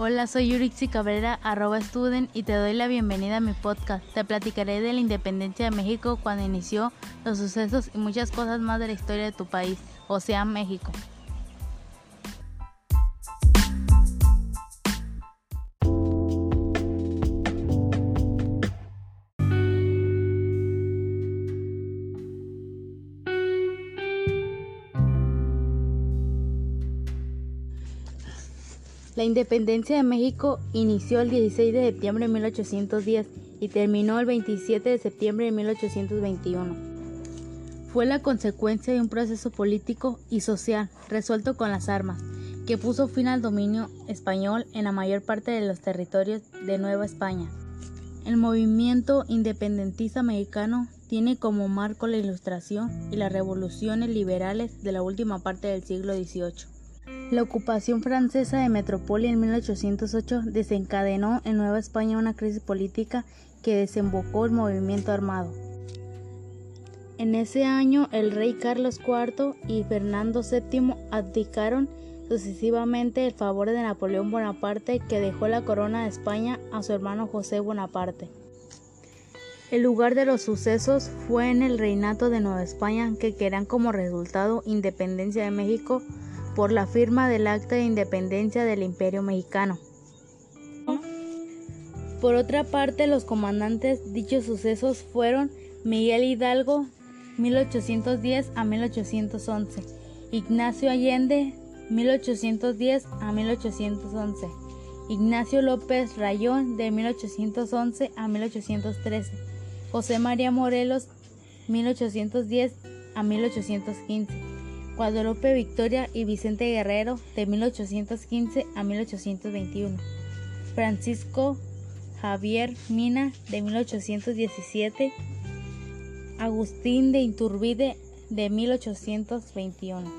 Hola, soy Yurixi Cabrera, arroba student, y te doy la bienvenida a mi podcast. Te platicaré de la independencia de México cuando inició, los sucesos y muchas cosas más de la historia de tu país, o sea, México. La independencia de México inició el 16 de septiembre de 1810 y terminó el 27 de septiembre de 1821. Fue la consecuencia de un proceso político y social resuelto con las armas, que puso fin al dominio español en la mayor parte de los territorios de Nueva España. El movimiento independentista mexicano tiene como marco la Ilustración y las revoluciones liberales de la última parte del siglo XVIII. La ocupación francesa de Metrópoli en 1808 desencadenó en Nueva España una crisis política que desembocó el movimiento armado. En ese año el rey Carlos IV y Fernando VII abdicaron sucesivamente el favor de Napoleón Bonaparte que dejó la corona de España a su hermano José Bonaparte. El lugar de los sucesos fue en el reinato de Nueva España que querían como resultado independencia de México por la firma del Acta de Independencia del Imperio Mexicano. Por otra parte, los comandantes dichos sucesos fueron Miguel Hidalgo 1810 a 1811, Ignacio Allende 1810 a 1811, Ignacio López Rayón de 1811 a 1813, José María Morelos 1810 a 1815. Guadalupe Victoria y Vicente Guerrero de 1815 a 1821. Francisco Javier Mina de 1817. Agustín de Inturbide de 1821.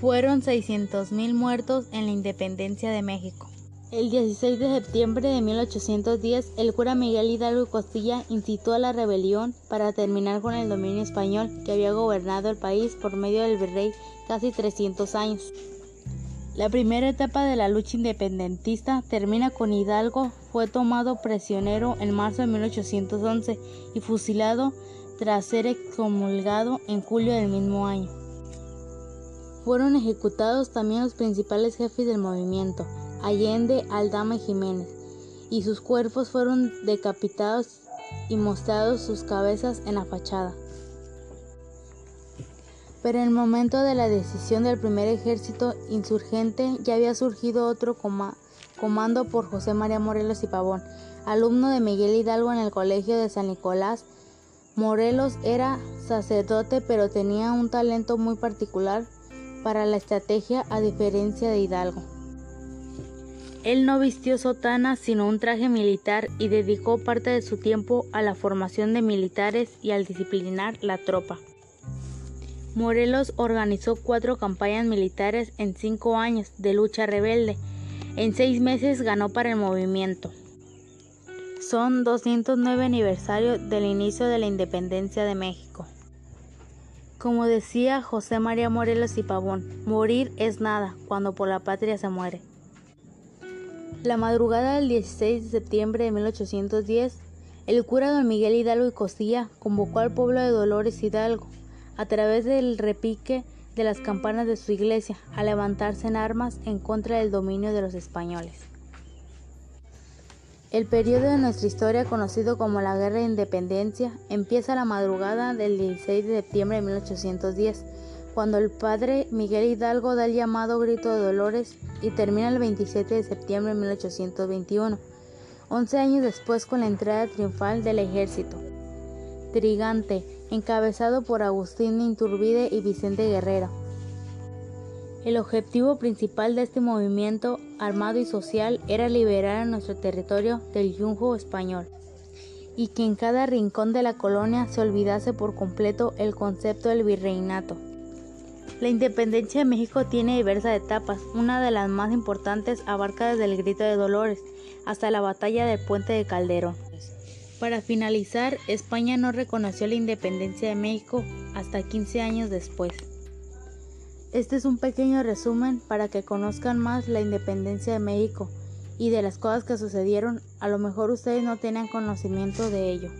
Fueron 600.000 muertos en la independencia de México. El 16 de septiembre de 1810, el cura Miguel Hidalgo Costilla incitó a la rebelión para terminar con el dominio español que había gobernado el país por medio del virrey casi 300 años. La primera etapa de la lucha independentista termina con Hidalgo, fue tomado prisionero en marzo de 1811 y fusilado tras ser excomulgado en julio del mismo año. Fueron ejecutados también los principales jefes del movimiento, Allende, Aldama y Jiménez, y sus cuerpos fueron decapitados y mostrados sus cabezas en la fachada. Pero en el momento de la decisión del primer ejército insurgente ya había surgido otro comando por José María Morelos y Pavón, alumno de Miguel Hidalgo en el Colegio de San Nicolás. Morelos era sacerdote pero tenía un talento muy particular para la estrategia a diferencia de Hidalgo. Él no vistió sotana sino un traje militar y dedicó parte de su tiempo a la formación de militares y al disciplinar la tropa. Morelos organizó cuatro campañas militares en cinco años de lucha rebelde. En seis meses ganó para el movimiento. Son 209 aniversarios del inicio de la independencia de México. Como decía José María Morelos y Pavón, morir es nada cuando por la patria se muere. La madrugada del 16 de septiembre de 1810, el cura don Miguel Hidalgo y Costilla convocó al pueblo de Dolores Hidalgo, a través del repique de las campanas de su iglesia, a levantarse en armas en contra del dominio de los españoles. El periodo de nuestra historia conocido como la Guerra de Independencia empieza la madrugada del 16 de septiembre de 1810 cuando el padre Miguel Hidalgo da el llamado grito de Dolores y termina el 27 de septiembre de 1821, 11 años después con la entrada triunfal del ejército. Trigante, encabezado por Agustín Inturbide y Vicente Guerrero. El objetivo principal de este movimiento armado y social era liberar a nuestro territorio del yunjo español y que en cada rincón de la colonia se olvidase por completo el concepto del virreinato. La independencia de México tiene diversas etapas. Una de las más importantes abarca desde el Grito de Dolores hasta la batalla del Puente de Calderón. Para finalizar, España no reconoció la independencia de México hasta 15 años después. Este es un pequeño resumen para que conozcan más la independencia de México y de las cosas que sucedieron. A lo mejor ustedes no tenían conocimiento de ello.